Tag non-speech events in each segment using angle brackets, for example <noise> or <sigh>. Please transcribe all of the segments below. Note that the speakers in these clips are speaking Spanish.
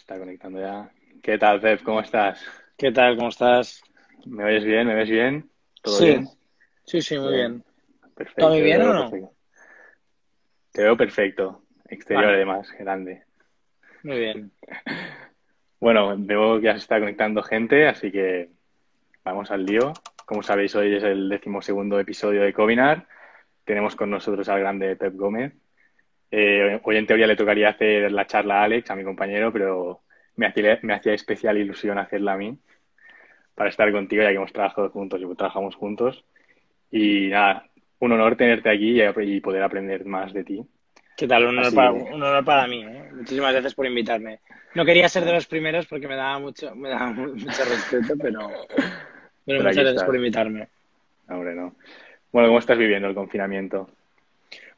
está conectando ya. ¿Qué tal, Pep? ¿Cómo estás? ¿Qué tal? ¿Cómo estás? ¿Me oyes bien? ¿Me ves bien? ¿Todo sí. bien? Sí, sí, muy bien. Perfecto. ¿Todo muy bien o no? perfecto. Te veo perfecto. Exterior, Vale. además, grande. Muy bien. <laughs> Bueno, veo que ya se está conectando gente, así que vamos al lío. Como sabéis, hoy es el decimosegundo episodio de Covinar. Tenemos con nosotros al grande Pep Gómez. Eh, hoy en teoría le tocaría hacer la charla a Alex, a mi compañero, pero me hacía, me hacía especial ilusión hacerla a mí para estar contigo, ya que hemos trabajado juntos y trabajamos juntos. Y nada, un honor tenerte aquí y, poder aprender más de ti. ¿Qué tal? Un honor, Así para, un honor para mí. ¿eh? Muchísimas gracias por invitarme. No quería ser de los primeros porque me daba mucho, me daba mu- <laughs> mucho respeto, pero, pero Pero muchas gracias por invitarme. Hombre, no. Bueno, ¿cómo estás viviendo el confinamiento?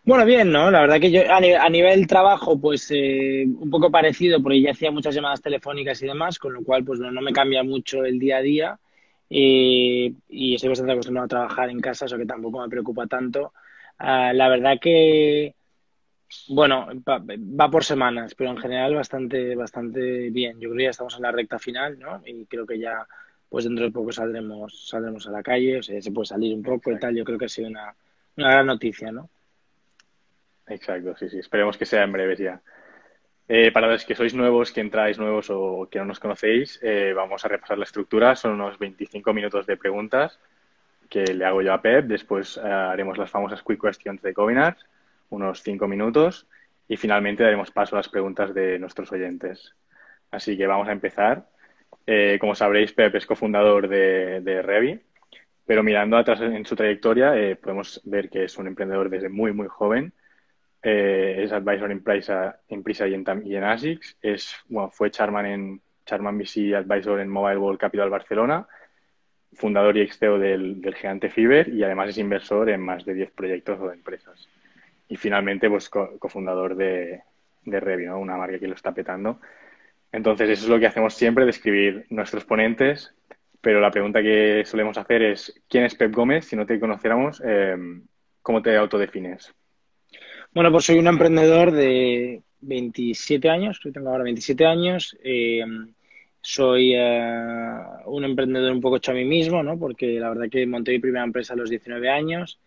Bueno, bien, ¿no? La verdad que yo a, ni- a nivel trabajo, pues eh, un poco parecido, porque ya hacía muchas llamadas telefónicas y demás, con lo cual pues no, no me cambia mucho el día a día eh, y estoy bastante acostumbrado a trabajar en casa, eso que tampoco me preocupa tanto. Ah, la verdad que, bueno, va, va por semanas, pero en general bastante, bastante bien. Yo creo que ya estamos en la recta final, ¿no? Y creo que ya, pues dentro de poco saldremos, saldremos a la calle, o sea, se puede salir un poco y tal. Yo creo que ha sido una, una gran noticia, ¿no? Exacto, sí, sí. Esperemos que sea en breves ya. Eh, para los que sois nuevos, que entráis nuevos o que no nos conocéis, eh, vamos a repasar la estructura. Son unos 25 minutos de preguntas que le hago yo a Pep. Después eh, haremos las famosas quick questions de Covinar, unos 5 minutos. Y finalmente daremos paso a las preguntas de nuestros oyentes. Así que vamos a empezar. Eh, como sabréis, Pep es cofundador de, de Revi, pero mirando atrás en su trayectoria, eh, podemos ver que es un emprendedor desde muy, muy joven. Eh, es advisor en Prisa, en Prisa y en, y en ASICS. Es, bueno, fue Charman en Charman VC Advisor en Mobile World Capital Barcelona, fundador y ex CEO del, del gigante Fiverr y además es inversor en más de 10 proyectos o empresas. Y finalmente, pues co- cofundador de, de Revi, ¿no? una marca que lo está petando. Entonces, eso es lo que hacemos siempre, describir nuestros ponentes, pero la pregunta que solemos hacer es, ¿quién es Pep Gómez? Si no te conociéramos, eh, ¿cómo te autodefines? Bueno, pues soy un emprendedor de 27 años, tengo ahora 27 años. eh, soy eh, un emprendedor un poco hecho a mí mismo, ¿no? Porque la verdad que monté mi primera empresa a los 19 años.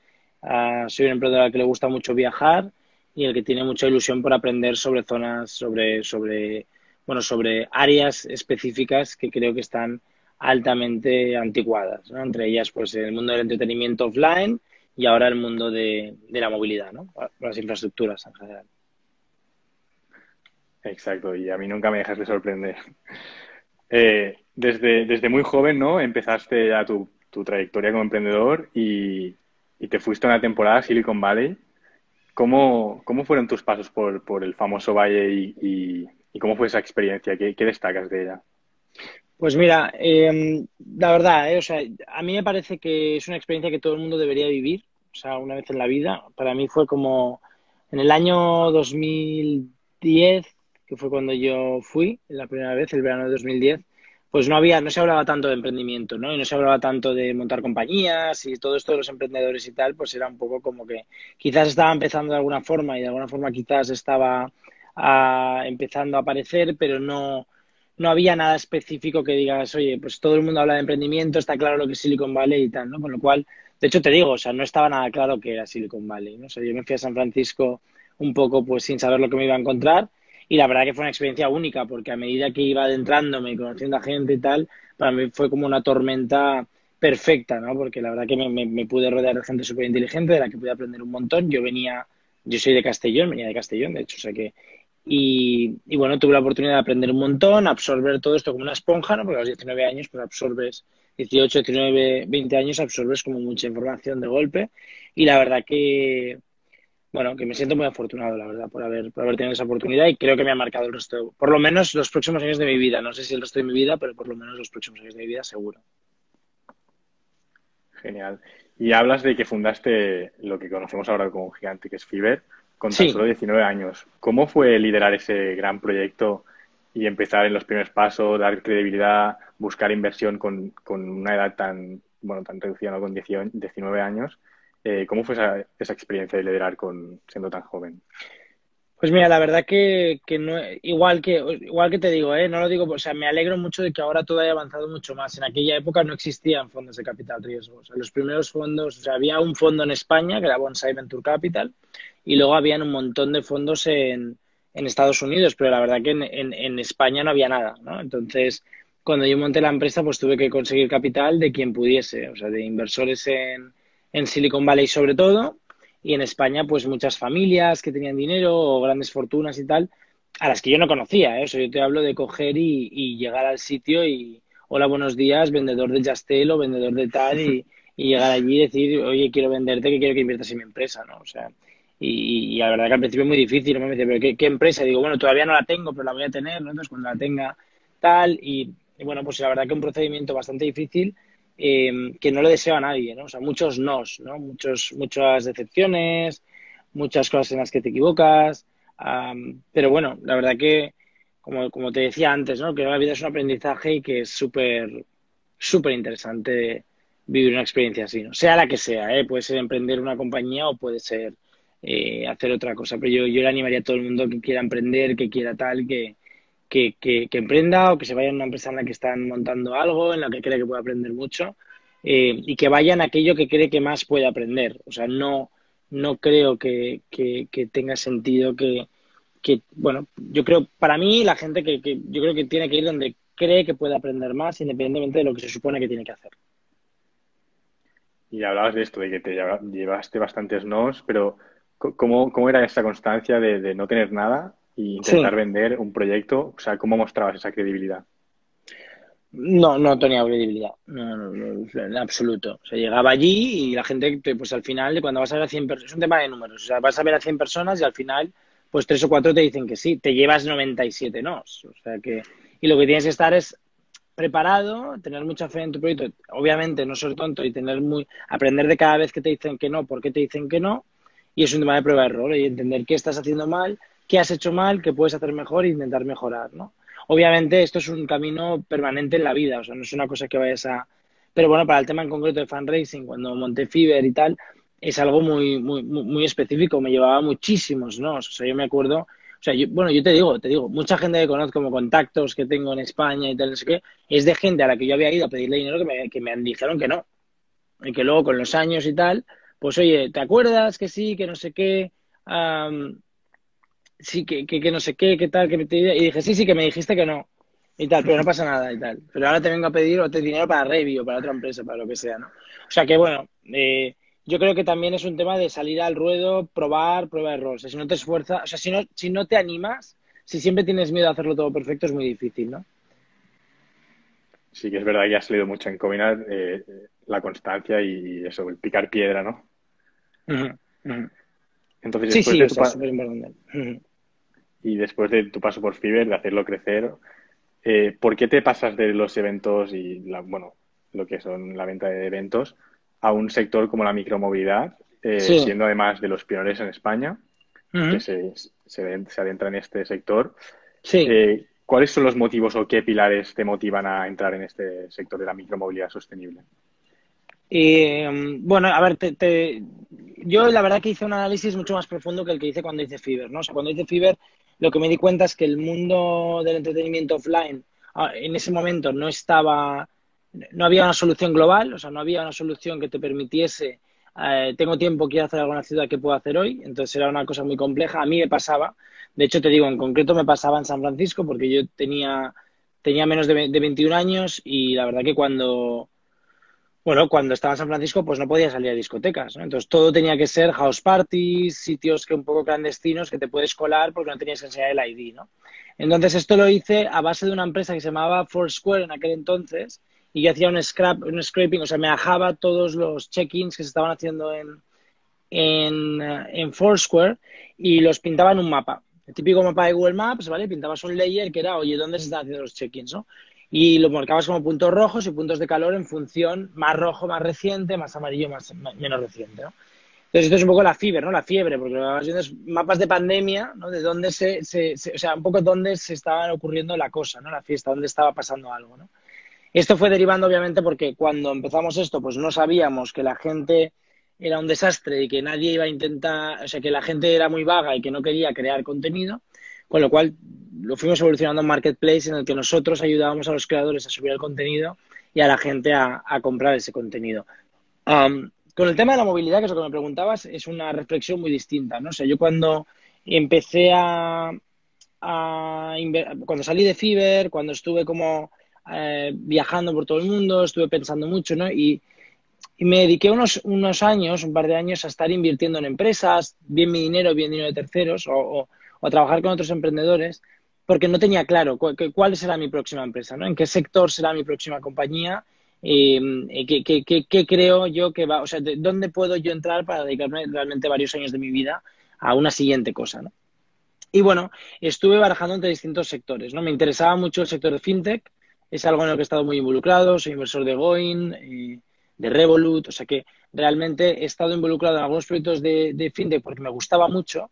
Ah, soy un emprendedor al que le gusta mucho viajar y el que tiene mucha ilusión por aprender sobre zonas, sobre, sobre, bueno, sobre áreas específicas que creo que están altamente anticuadas, ¿no? Entre ellas, pues el mundo del entretenimiento offline y ahora el mundo de, de la movilidad, ¿no? Las infraestructuras en general. Exacto, y a mí nunca me dejas de sorprender. <laughs> Eh, desde, desde muy joven, ¿no? Empezaste ya tu, tu trayectoria como emprendedor y, y te fuiste a una temporada a Silicon Valley. ¿Cómo, cómo fueron tus pasos por, por el famoso valle y, y- y cómo fue esa experiencia? ¿Qué, qué destacas de ella? Pues mira, eh, la verdad, eh, o sea, a mí me parece que es una experiencia que todo el mundo debería vivir, o sea, una vez en la vida. Para mí fue como en el año 2010, que fue cuando yo fui, la primera vez, el verano de 2010, pues no había, no se hablaba tanto de emprendimiento, ¿no? Y no se hablaba tanto de montar compañías y todo esto de los emprendedores y tal, pues era un poco como que quizás estaba empezando de alguna forma y de alguna forma quizás estaba ah, empezando a aparecer, pero no no había nada específico que digas, oye, pues todo el mundo habla de emprendimiento, está claro lo que es Silicon Valley y tal, ¿no? Con lo cual, de hecho te digo, o sea, no estaba nada claro que era Silicon Valley, ¿no? O sea, yo me fui a San Francisco un poco pues sin saber lo que me iba a encontrar y la verdad que fue una experiencia única porque a medida que iba adentrándome y conociendo a gente y tal, para mí fue como una tormenta perfecta, ¿no? Porque la verdad que me, me- pude rodear de gente súper inteligente de la que pude aprender un montón. Yo venía, yo soy de Castellón, venía de Castellón, de hecho, o sea que y, bueno, tuve la oportunidad de aprender un montón, absorber todo esto como una esponja, ¿no? Porque a los 19 años, pues absorbes, 18, 19, 20 años, absorbes como mucha información de golpe. Y la verdad que, bueno, que me siento muy afortunado, la verdad, por haber, por haber tenido esa oportunidad y creo que me ha marcado el resto, por lo menos los próximos años de mi vida. No sé si el resto de mi vida, pero por lo menos los próximos años de mi vida, seguro. Genial. Y hablas de que fundaste lo que conocemos ahora como gigante, que es Fiverr, con tan Sí. solo 19 años. ¿Cómo fue liderar ese gran proyecto y empezar en los primeros pasos, dar credibilidad, buscar inversión con, con una edad tan, bueno, tan reducida, ¿no? con 18 19 años? Eh, ¿cómo fue esa, esa experiencia de liderar con, siendo tan joven? Pues mira, la verdad que, que no, igual que igual que te digo, ¿eh? no lo digo, o sea, me alegro mucho de que ahora todo haya avanzado mucho más. En aquella época no existían fondos de capital riesgo. O sea, los primeros fondos, o sea, había un fondo en España que era Bonsai Venture Capital y luego habían un montón de fondos en, en Estados Unidos, pero la verdad que en, en, España no había nada, ¿no? Entonces, cuando yo monté la empresa, pues tuve que conseguir capital de quien pudiese, o sea, de inversores en, en Silicon Valley sobre todo y en España pues muchas familias que tenían dinero o grandes fortunas y tal, a las que yo no conocía, ¿eh? yo te hablo de coger y, llegar al sitio y hola, buenos días, vendedor de Jastel o vendedor de tal y, llegar allí y decir, oye, quiero venderte, que quiero que inviertas en mi empresa, ¿no? O sea, y, la verdad que al principio es muy difícil, me dice, pero ¿qué, empresa? digo, bueno, todavía no la tengo, pero la voy a tener, ¿no? Entonces cuando la tenga tal y, y bueno, pues la verdad que un procedimiento bastante difícil eh, que no le deseo a nadie, ¿no? O sea, muchos nos, ¿no? Muchos, muchas decepciones, muchas cosas en las que te equivocas, pero bueno, la verdad que, como, como te decía antes, ¿no? Que la vida es un aprendizaje y que es súper, súper interesante vivir una experiencia así, ¿no? Sea la que sea, ¿eh? Puede ser emprender una compañía o puede ser eh, hacer otra cosa, pero yo, yo le animaría a todo el mundo que quiera emprender, que quiera tal, que, que, que, emprenda o que se vaya a una empresa en la que están montando algo, en la que cree que puede aprender mucho eh, y que vayan a aquello que cree que más puede aprender. O sea, no, no creo que, que, tenga sentido que, bueno, yo creo, para mí la gente que, que yo creo que tiene que ir donde cree que puede aprender más independientemente de lo que se supone que tiene que hacer. Y hablabas de esto, de que te llevaste bastantes nos, pero ¿cómo, cómo era esa constancia de, de no tener nada y intentar vender un proyecto? O sea, ¿cómo mostrabas esa credibilidad? No, no tenía credibilidad, no, no, en absoluto. O sea, llegaba allí y la gente, pues al final, cuando vas a ver a 100 personas, es un tema de números, o sea, vas a ver a 100 personas y al final, pues tres o cuatro te dicen que sí, te llevas 97 no. O sea que, y lo que tienes que estar es preparado, tener mucha fe en tu proyecto, obviamente no ser tonto y tener muy, aprender de cada vez que te dicen que no, por qué te dicen que no, y es un tema de prueba de error y entender qué estás haciendo mal, qué has hecho mal, qué puedes hacer mejor e intentar mejorar, ¿no? Obviamente esto es un camino permanente en la vida, o sea, no es una cosa que vayas a... Pero bueno, para el tema en concreto de fundraising, cuando monté Fiverr y tal, es algo muy, muy, muy específico, me llevaba muchísimos, ¿no? O sea, yo me acuerdo, o sea, yo, bueno, yo te digo, te digo, mucha gente que conozco como contactos que tengo en España y tal, no sé qué, es de gente a la que yo había ido a pedirle dinero que me, que me dijeron que no. Y que luego con los años y tal, pues oye, ¿te acuerdas que sí, que no sé qué? sí, que, que, no sé qué, qué tal, que te... y dije, sí, sí, que me dijiste que no, y tal, pero no pasa nada y tal. Pero ahora te vengo a pedir otro dinero para Revi o para otra empresa, para lo que sea, ¿no? O sea que, bueno, eh, yo creo que también es un tema de salir al ruedo, probar, prueba error. O sea, si no te esfuerzas, o sea, si no, si no te animas, si siempre tienes miedo a hacerlo todo perfecto, es muy difícil, ¿no? Sí, que es verdad que ha salido mucho en Combinat eh, la constancia y eso, el picar piedra, ¿no? Entonces, sí, sí, es súper importante. Y después de tu paso por Fiverr, de hacerlo crecer, eh, ¿por qué te pasas de los eventos y, la, bueno, lo que son la venta de eventos a un sector como la micromovilidad, eh, siendo además de los pioneros en España, que se, se, adentra en este sector? Sí. Eh, ¿Cuáles son los motivos o qué pilares te motivan a entrar en este sector de la micromovilidad sostenible? bueno, a ver, te, yo la verdad que hice un análisis mucho más profundo que el que hice cuando hice Fiverr, ¿no? O sea, cuando hice Fiverr lo que me di cuenta es que el mundo del entretenimiento offline ah, en ese momento no estaba, no había una solución global, o sea, no había una solución que te permitiese, eh, tengo tiempo, quiero hacer alguna ciudad que puedo hacer hoy, entonces era una cosa muy compleja. A mí me pasaba, de hecho te digo, en concreto me pasaba en San Francisco porque yo tenía, tenía menos de, de 21 años y la verdad que cuando bueno, cuando estaba en San Francisco, pues no podía salir a discotecas, ¿no? Entonces todo tenía que ser house parties, sitios que un poco clandestinos que te puedes colar porque no tenías que enseñar el ID, ¿no? Entonces esto lo hice a base de una empresa que se llamaba Foursquare en aquel entonces y yo hacía un scrap, un scraping, o sea, me bajaba todos los check-ins que se estaban haciendo en, en, en Foursquare y los pintaba en un mapa. El típico mapa de Google Maps, ¿vale? Pintabas un layer que era, oye, ¿dónde se están haciendo los check-ins, no? Y lo marcabas como puntos rojos y puntos de calor en función más rojo, más reciente, más amarillo, más, menos reciente. ¿no? Entonces, esto es un poco la fiebre, ¿no? La fiebre, porque lo que es mapas de pandemia, ¿no? De dónde se, se, o sea, un poco dónde se estaba ocurriendo la cosa, ¿no? La fiesta, dónde estaba pasando algo, ¿no? Esto fue derivando, obviamente, porque cuando empezamos esto, pues no sabíamos que la gente era un desastre y que nadie iba a intentar, o sea, que la gente era muy vaga y que no quería crear contenido, con lo cual lo fuimos evolucionando en Marketplace en el que nosotros ayudábamos a los creadores a subir el contenido y a la gente a, comprar ese contenido. con el tema de la movilidad, que es lo que me preguntabas, es una reflexión muy distinta, ¿no? O sea, yo cuando empecé a, cuando salí de Fiverr, cuando estuve como eh, viajando por todo el mundo, estuve pensando mucho, ¿no? Y, me dediqué unos, unos años, un par de años, a estar invirtiendo en empresas, bien mi dinero, bien dinero de terceros, o, a trabajar con otros emprendedores, porque no tenía claro cuál, será mi próxima empresa, ¿no? En qué sector será mi próxima compañía, eh, qué, qué, creo yo que va, o sea, de dónde puedo yo entrar para dedicarme realmente varios años de mi vida a una siguiente cosa, ¿no? Y bueno, estuve barajando entre distintos sectores, ¿no? Me interesaba mucho el sector de fintech, es algo en lo que he estado muy involucrado, soy inversor de Goin, eh, de Revolut, o sea que realmente he estado involucrado en algunos proyectos de, fintech porque me gustaba mucho.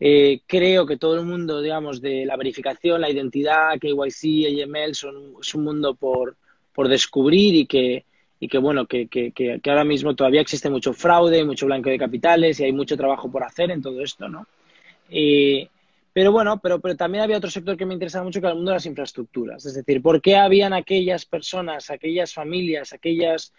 Eh, creo que todo el mundo, digamos, de la verificación, la identidad, KYC, AML, son, es un mundo por, por descubrir y que, y que bueno, que, que, que, ahora mismo todavía existe mucho fraude, mucho blanco de capitales y hay mucho trabajo por hacer en todo esto, ¿no? Eh, pero bueno, pero, pero también había otro sector que me interesaba mucho, que era el mundo de las infraestructuras. Es decir, ¿por qué habían aquellas personas, aquellas familias, aquellas,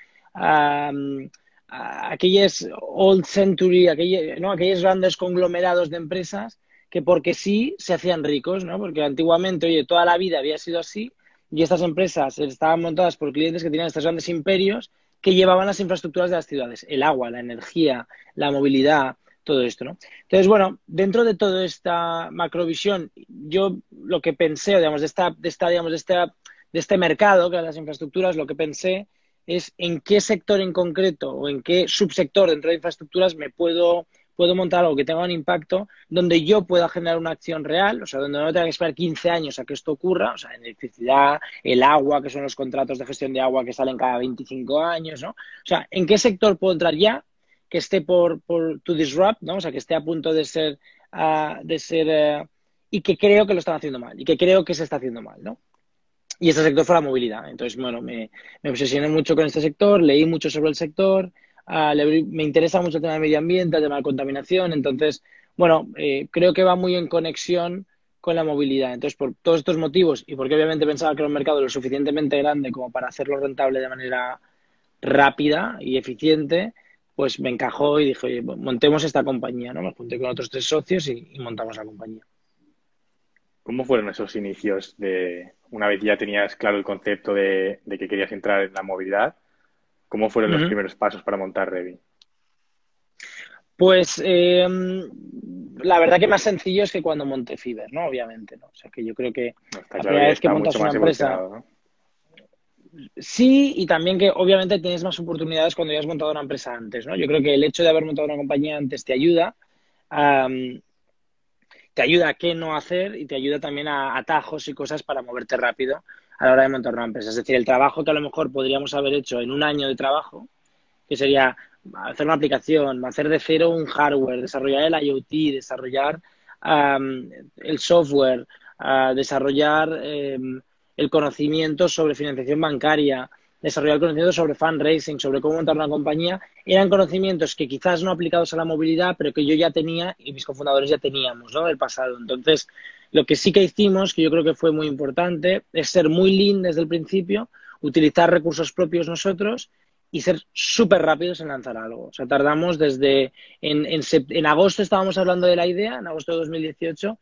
aquellas old century, aquellas, ¿no? aquellos grandes conglomerados de empresas que porque sí se hacían ricos, ¿no? Porque antiguamente, oye, toda la vida había sido así y estas empresas estaban montadas por clientes que tenían estos grandes imperios que llevaban las infraestructuras de las ciudades, el agua, la energía, la movilidad, todo esto, ¿no? Entonces, bueno, dentro de toda esta macrovisión, yo lo que pensé, digamos, de esta, de esta, digamos, de esta, de este mercado, que es las infraestructuras, lo que pensé es en qué sector en concreto o en qué subsector dentro de infraestructuras me puedo, puedo montar algo que tenga un impacto donde yo pueda generar una acción real, o sea, donde no tenga que esperar 15 años a que esto ocurra, o sea, electricidad, el agua, que son los contratos de gestión de agua que salen cada 25 años, ¿no? O sea, ¿en qué sector puedo entrar ya que esté por, por to disrupt, ¿no? O sea, que esté a punto de ser, uh, de ser uh, y que creo que lo están haciendo mal y que creo que se está haciendo mal, ¿no? Y ese sector fue la movilidad. Entonces, bueno, me, obsesioné mucho con este sector, leí mucho sobre el sector, le, me interesa mucho el tema del medio ambiente, el tema de contaminación. Entonces, bueno, eh, creo que va muy en conexión con la movilidad. Entonces, por todos estos motivos y porque obviamente pensaba que era un mercado lo suficientemente grande como para hacerlo rentable de manera rápida y eficiente, pues me encajó y dije, oye, montemos esta compañía, ¿no? Me junté con otros tres socios y, montamos la compañía. ¿Cómo fueron esos inicios de, una vez ya tenías claro el concepto de, que querías entrar en la movilidad, ¿cómo fueron los primeros pasos para montar Revi? Pues em, la verdad que más sencillo es que cuando monté Fiverr, ¿no? Obviamente, ¿no? O sea que yo creo que la primera vez que montas una empresa... ¿no? Sí, y también que obviamente tienes más oportunidades cuando ya has montado una empresa antes, ¿no? Yo creo que el hecho de haber montado una compañía antes te ayuda, te ayuda a qué no hacer y te ayuda también a atajos y cosas para moverte rápido a la hora de montar una empresa. Es decir, el trabajo que a lo mejor podríamos haber hecho en un año de trabajo, que sería hacer una aplicación, hacer de cero un hardware, desarrollar el IoT, desarrollar el software, ah, desarrollar em, el conocimiento sobre financiación bancaria, desarrollar el conocimiento sobre fundraising, sobre cómo montar una compañía, eran conocimientos que quizás no aplicados a la movilidad, pero que yo ya tenía y mis cofundadores ya teníamos, ¿no? Del pasado. Entonces, lo que sí que hicimos, que yo creo que fue muy importante, es ser muy lean desde el principio, utilizar recursos propios nosotros y ser súper rápidos en lanzar algo. O sea, tardamos desde, en, en, en agosto estábamos hablando de la idea, en agosto de 2018,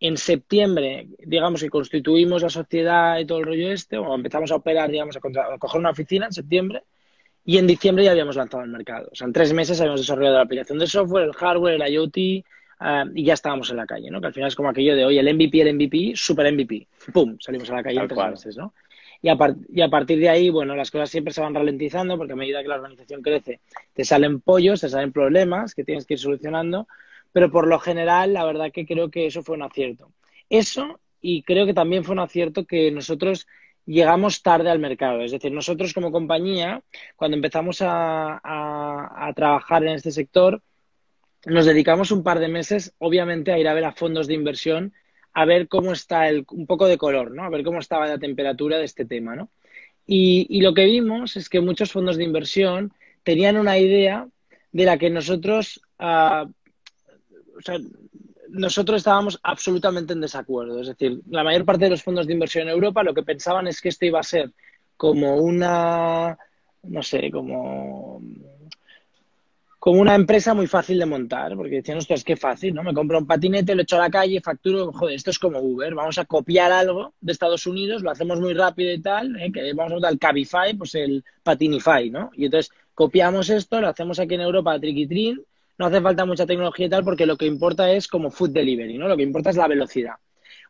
en septiembre, digamos que constituimos la sociedad y todo el rollo este, o empezamos a operar, digamos, a, coger una oficina en septiembre, y en diciembre ya habíamos lanzado al mercado. O sea, en tres meses habíamos desarrollado la aplicación de software, el hardware, el IoT, eh, y ya estábamos en la calle, ¿no? Que al final es como aquello de, oye, el MVP, el MVP, super MVP. ¡Pum! Salimos a la calle en tres meses, ¿no? Y a, y a, partir de ahí, bueno, las cosas siempre se van ralentizando porque a medida que la organización crece, te salen pollos, te salen problemas que tienes que ir solucionando pero por lo general, la verdad que creo que eso fue un acierto. Eso, y creo que también fue un acierto que nosotros llegamos tarde al mercado. Es decir, nosotros como compañía, cuando empezamos a, trabajar en este sector, nos dedicamos un par de meses, obviamente, a ir a ver a fondos de inversión, a ver cómo está el, un poco de color, ¿no? A ver cómo estaba la temperatura de este tema, ¿no? Y, y lo que vimos es que muchos fondos de inversión tenían una idea de la que nosotros, uh, o sea, nosotros estábamos absolutamente en desacuerdo. Es decir, la mayor parte de los fondos de inversión en Europa lo que pensaban es que esto iba a ser como una, no sé, como, como una empresa muy fácil de montar, porque decían, ostras, qué fácil, ¿no? Me compro un patinete, lo echo a la calle, facturo, joder, esto es como Uber, vamos a copiar algo de Estados Unidos, lo hacemos muy rápido y tal, ¿eh? que vamos a montar el Cabify, pues el Patinify, ¿no? Y entonces copiamos esto, lo hacemos aquí en Europa, triquitrin, no hace falta mucha tecnología y tal, porque lo que importa es como food delivery, ¿no? Lo que importa es la velocidad.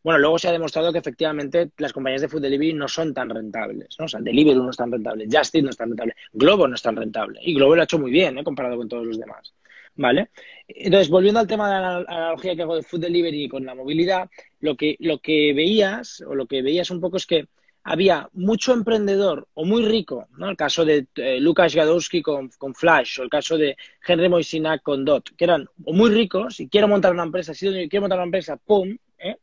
Bueno, luego se ha demostrado que efectivamente las compañías de food delivery no son tan rentables, ¿no? O sea, Deliveroo no es tan rentable, Justin no es tan rentable, Globo no es tan rentable. Y Globo lo ha hecho muy bien, ¿eh? Comparado con todos los demás. ¿Vale? Entonces, volviendo al tema de la analogía que hago de food delivery con la movilidad, lo que, lo que veías, o lo que veías un poco es que había mucho emprendedor o muy rico, ¿no? El caso de eh, Lucas Gadowski con, con, Flash o el caso de Henry Moisinac con Dot, que eran o muy ricos y quiero montar una empresa, si quiero montar una empresa, ¡pum! ¿eh?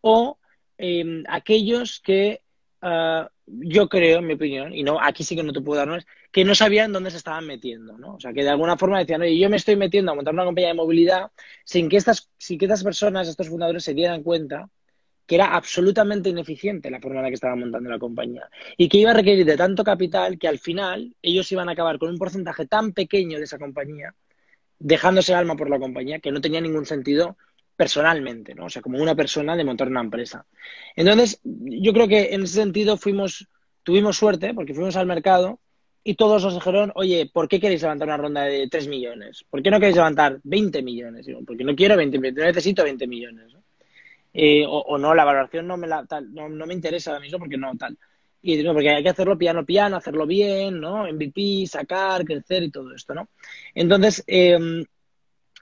O eh, aquellos que uh, yo creo, en mi opinión, y no aquí sí que no te puedo dar nombres, que no sabían dónde se estaban metiendo, ¿no? O sea, que de alguna forma decían, oye, yo me estoy metiendo a montar una compañía de movilidad sin que estas, sin que estas personas, estos fundadores se dieran cuenta que era absolutamente ineficiente la forma en la que estaba montando la compañía y que iba a requerir de tanto capital que al final ellos iban a acabar con un porcentaje tan pequeño de esa compañía, dejándose el alma por la compañía, que no tenía ningún sentido personalmente, ¿no? O sea, como una persona de montar una empresa. Entonces, yo creo que en ese sentido fuimos, tuvimos suerte porque fuimos al mercado y todos nos dijeron, oye, ¿por qué queréis levantar una ronda de 3 millones? ¿Por qué no queréis levantar 20 millones? Porque no quiero 20 millones, necesito 20 millones. Eh, o, no, la valoración no me, la, tal, no, no, me interesa ahora mismo porque no, tal. Y no, porque hay que hacerlo piano piano, hacerlo bien, ¿no? MVP, sacar, crecer y todo esto, ¿no? Entonces, eh,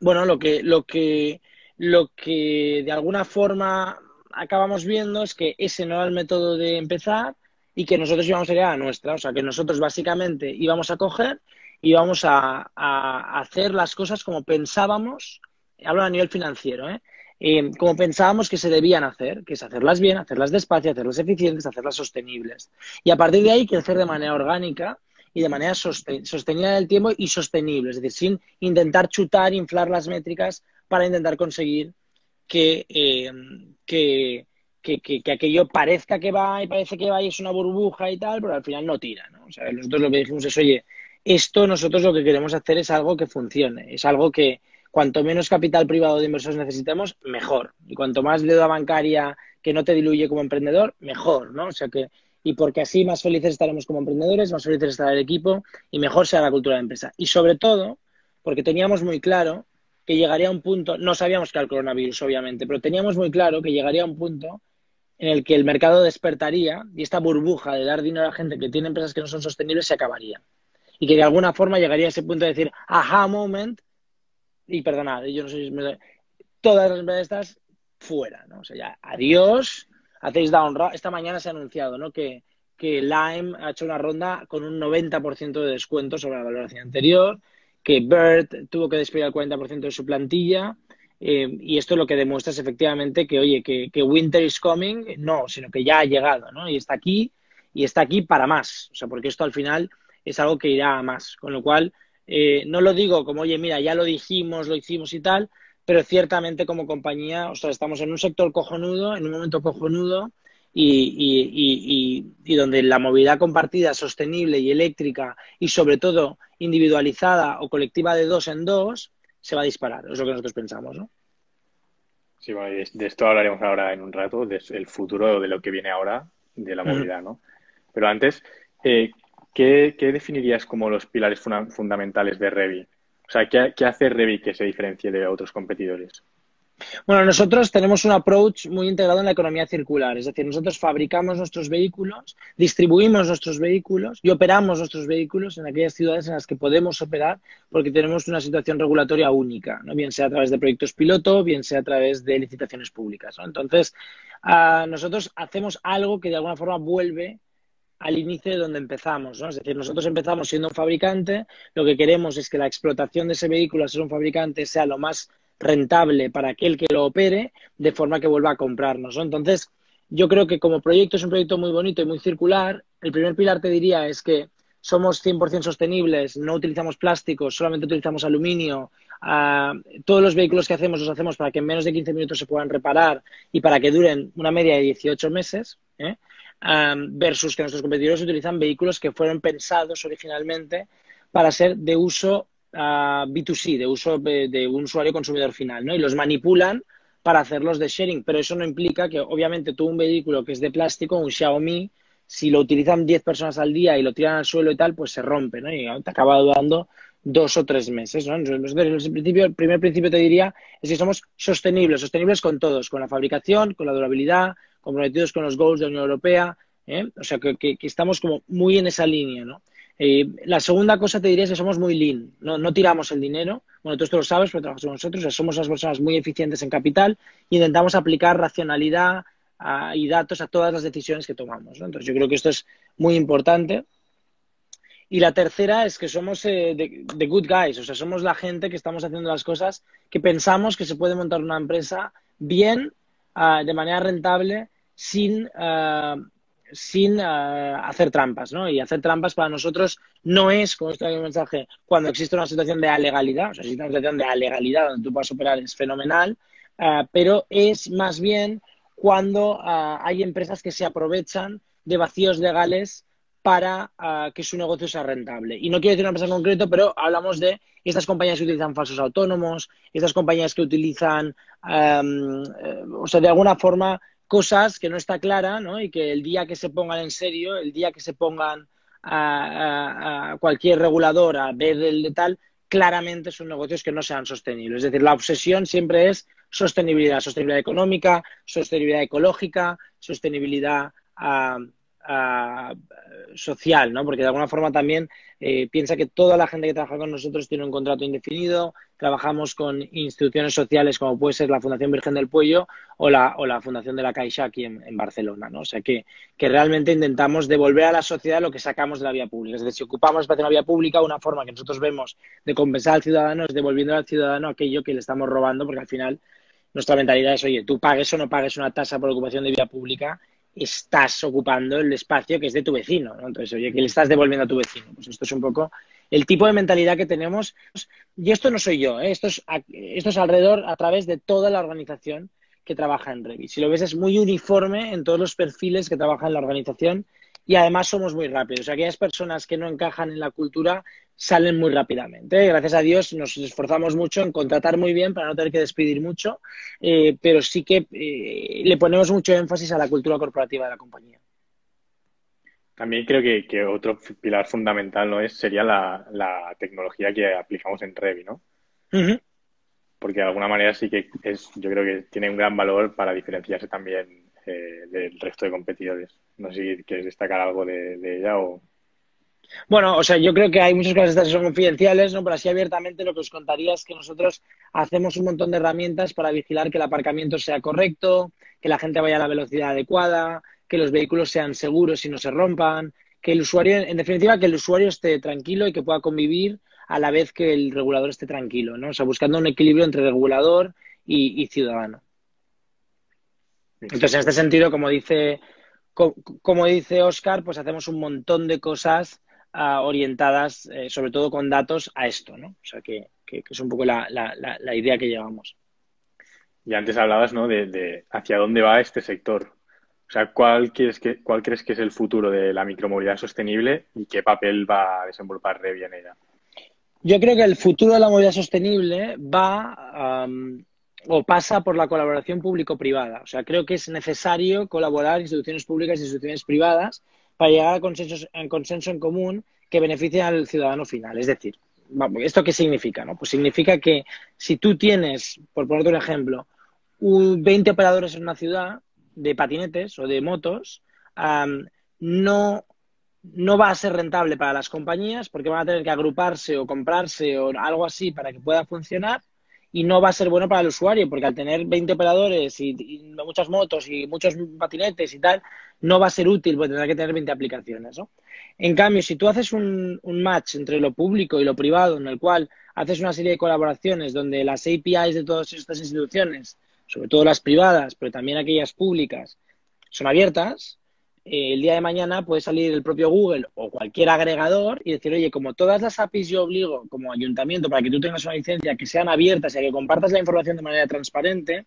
bueno, lo que, lo que, lo que de alguna forma acabamos viendo es que ese no era el método de empezar y que nosotros íbamos a ir a nuestra. O sea, que nosotros básicamente íbamos a coger y íbamos a, a hacer las cosas como pensábamos, hablo a nivel financiero, ¿eh? Eh, como pensábamos que se debían hacer, que es hacerlas bien, hacerlas despacio, hacerlas eficientes, hacerlas sostenibles. Y a partir de ahí crecer de manera orgánica y de manera sosten sostenida en el tiempo y sostenible, es decir, sin intentar chutar, inflar las métricas para intentar conseguir que, eh, que, que, que, aquello parezca que va y parece que va y es una burbuja y tal, pero al final no tira. ¿no? O sea, nosotros lo que dijimos es, oye, esto nosotros lo que queremos hacer es algo que funcione, es algo que, cuanto menos capital privado de inversores necesitemos, mejor. Y cuanto más deuda bancaria que no te diluye como emprendedor, mejor, ¿no? O sea que, y porque así más felices estaremos como emprendedores, más felices estará el equipo y mejor será la cultura de empresa. Y sobre todo, porque teníamos muy claro que llegaría un punto, no sabíamos que era el coronavirus, obviamente, pero teníamos muy claro que llegaría un punto en el que el mercado despertaría y esta burbuja de dar dinero a la gente que tiene empresas que no son sostenibles se acabaría. Y que de alguna forma llegaría a ese punto de decir, aha moment, y perdonad, yo no sé todas las estas fuera, ¿no? O sea, ya, adiós, hacéis down Esta mañana se ha anunciado, ¿no? Que, que Lime ha hecho una ronda con un 90% de descuento sobre la valoración anterior, que Bird tuvo que despedir el 40% de su plantilla, eh, y esto lo que demuestra es efectivamente que, oye, que, que, winter is coming, no, sino que ya ha llegado, ¿no? Y está aquí, y está aquí para más, o sea, porque esto al final es algo que irá a más, con lo cual eh, no lo digo como, oye, mira, ya lo dijimos, lo hicimos y tal, pero ciertamente como compañía, o sea, estamos en un sector cojonudo, en un momento cojonudo y, y, y, y, donde la movilidad compartida, sostenible y eléctrica y sobre todo individualizada o colectiva de dos en dos se va a disparar. Es lo que nosotros pensamos, ¿no? Sí, bueno, de esto hablaremos ahora en un rato, del futuro de lo que viene ahora de la movilidad, ¿no? Pero antes, eh, ¿qué, ¿qué, definirías como los pilares funda fundamentales de Revi? O sea, ¿qué, ¿qué, hace Revi que se diferencie de otros competidores? Bueno, nosotros tenemos un approach muy integrado en la economía circular, es decir, nosotros fabricamos nuestros vehículos, distribuimos nuestros vehículos y operamos nuestros vehículos en aquellas ciudades en las que podemos operar porque tenemos una situación regulatoria única, ¿no? bien sea a través de proyectos piloto, bien sea a través de licitaciones públicas. Entonces, uh, nosotros hacemos algo que de alguna forma vuelve al inicio de donde empezamos, ¿no? Es decir, nosotros empezamos siendo un fabricante, lo que queremos es que la explotación de ese vehículo a ser un fabricante sea lo más rentable para aquel que lo opere, de forma que vuelva a comprarnos, ¿no? Entonces, yo creo que como proyecto es un proyecto muy bonito y muy circular. El primer pilar te diría es que somos 100% sostenibles, no utilizamos plásticos, solamente utilizamos aluminio, ah, todos los vehículos que hacemos los hacemos para que en menos de 15 minutos se puedan reparar y para que duren una media de 18 meses, ¿eh? Ah, versus que nuestros competidores utilizan vehículos que fueron pensados originalmente para ser de uso uh, B2C, de uso de, de, un usuario consumidor final, ¿no? Y los manipulan para hacerlos de sharing, pero eso no implica que obviamente tú un vehículo que es de plástico, un Xiaomi, si lo utilizan 10 personas al día y lo tiran al suelo y tal, pues se rompe, ¿no? Y te acaba dando dos o tres meses, ¿no? Entonces, el, principio, el primer principio te diría es que somos sostenibles, sostenibles con todos, con la fabricación, con la durabilidad, comprometidos con los goals de la Unión Europea, ¿eh? o sea, que, que, que, estamos como muy en esa línea, ¿no? Eh, la segunda cosa te diría es que somos muy lean, no, no tiramos el dinero, bueno, tú esto lo sabes, pero trabajas con nosotros, o sea, somos las personas muy eficientes en capital e intentamos aplicar racionalidad, y datos a todas las decisiones que tomamos. ¿no? Entonces, yo creo que esto es muy importante. Y la tercera es que somos eh, the, good guys, o sea, somos la gente que estamos haciendo las cosas que pensamos que se puede montar una empresa bien, uh, de manera rentable, sin, uh, sin uh, hacer trampas, ¿no? Y hacer trampas para nosotros no es, como está mensaje, cuando existe una situación de alegalidad, o sea, existe una situación de alegalidad donde tú puedas operar es fenomenal, pero es más bien cuando hay empresas que se aprovechan de vacíos legales para uh, que su negocio sea rentable. Y no quiero decir una empresa en concreto, pero hablamos de estas compañías que utilizan falsos autónomos, estas compañías que utilizan, um, o sea, de alguna forma, cosas que no está clara, ¿no? Y que el día que se pongan en serio, el día que se pongan a, cualquier regulador a ver el de tal, claramente son negocios que no sean sostenibles. Es decir, la obsesión siempre es sostenibilidad, sostenibilidad económica, sostenibilidad ecológica, sostenibilidad uh, social, ¿no? Porque de alguna forma también eh, piensa que toda la gente que trabaja con nosotros tiene un contrato indefinido, trabajamos con instituciones sociales como puede ser la Fundación Virgen del Puello o la, o la Fundación de la Caixa aquí en, Barcelona, ¿no? O sea que, que, realmente intentamos devolver a la sociedad lo que sacamos de la vía pública. Es decir, si ocupamos espacio en la vía pública, una forma que nosotros vemos de compensar al ciudadano es devolviendo al ciudadano aquello que le estamos robando, porque al final nuestra mentalidad es, oye, tú pagues o no pagues una tasa por ocupación de vía pública, estás ocupando el espacio que es de tu vecino. ¿no? Entonces, oye, que le estás devolviendo a tu vecino. Pues esto es un poco el tipo de mentalidad que tenemos. Y esto no soy yo, ¿eh? esto, es, esto es alrededor a través de toda la organización que trabaja en Revit. Si lo ves, es muy uniforme en todos los perfiles que trabajan en la organización y además somos muy rápidos. Aquellas personas que no encajan en la cultura salen muy rápidamente. Gracias a Dios nos esforzamos mucho en contratar muy bien para no tener que despedir mucho, eh, pero sí que eh, le ponemos mucho énfasis a la cultura corporativa de la compañía. También creo que, que otro pilar fundamental no es sería la, la, tecnología que aplicamos en Revi, ¿no? Uh -huh. Porque de alguna manera sí que es, yo creo que tiene un gran valor para diferenciarse también eh, del resto de competidores. No sé si quieres destacar algo de, de ella o. Bueno, o sea, yo creo que hay muchas cosas que son confidenciales, ¿no? Pero así abiertamente lo que os contaría es que nosotros hacemos un montón de herramientas para vigilar que el aparcamiento sea correcto, que la gente vaya a la velocidad adecuada, que los vehículos sean seguros y no se rompan, que el usuario, en definitiva, que el usuario esté tranquilo y que pueda convivir a la vez que el regulador esté tranquilo, ¿no? O sea, buscando un equilibrio entre regulador y, ciudadano. Entonces, en este sentido, como dice, como dice Oscar, pues hacemos un montón de cosas uh, orientadas, eh, sobre todo con datos, a esto, ¿no? O sea, que, que, que es un poco la, la, la, idea que llevamos. Y antes hablabas, ¿no? De, de, hacia dónde va este sector. O sea, ¿cuál, quieres que, ¿cuál crees que es el futuro de la micromovilidad sostenible y qué papel va a desenvolver Revi en ella? Yo creo que el futuro de la movilidad sostenible va um, o pasa por la colaboración público-privada. O sea, creo que es necesario colaborar instituciones públicas y instituciones privadas para llegar a consenso, a consenso en común que beneficie al ciudadano final. Es decir, ¿esto qué significa? No? Pues significa que si tú tienes, por ponerte un ejemplo, un 20 operadores en una ciudad de patinetes o de motos, um, no, no va a ser rentable para las compañías porque van a tener que agruparse o comprarse o algo así para que pueda funcionar y no va a ser bueno para el usuario, porque al tener 20 operadores y, y, muchas motos y muchos patinetes y tal, no va a ser útil, porque tendrá que tener 20 aplicaciones. ¿no? En cambio, si tú haces un, match entre lo público y lo privado, en el cual haces una serie de colaboraciones donde las APIs de todas estas instituciones, sobre todo las privadas, pero también aquellas públicas, son abiertas, eh, el día de mañana puede salir el propio Google o cualquier agregador y decir, oye, como todas las APIs yo obligo como ayuntamiento para que tú tengas una licencia que sean abiertas y que compartas la información de manera transparente,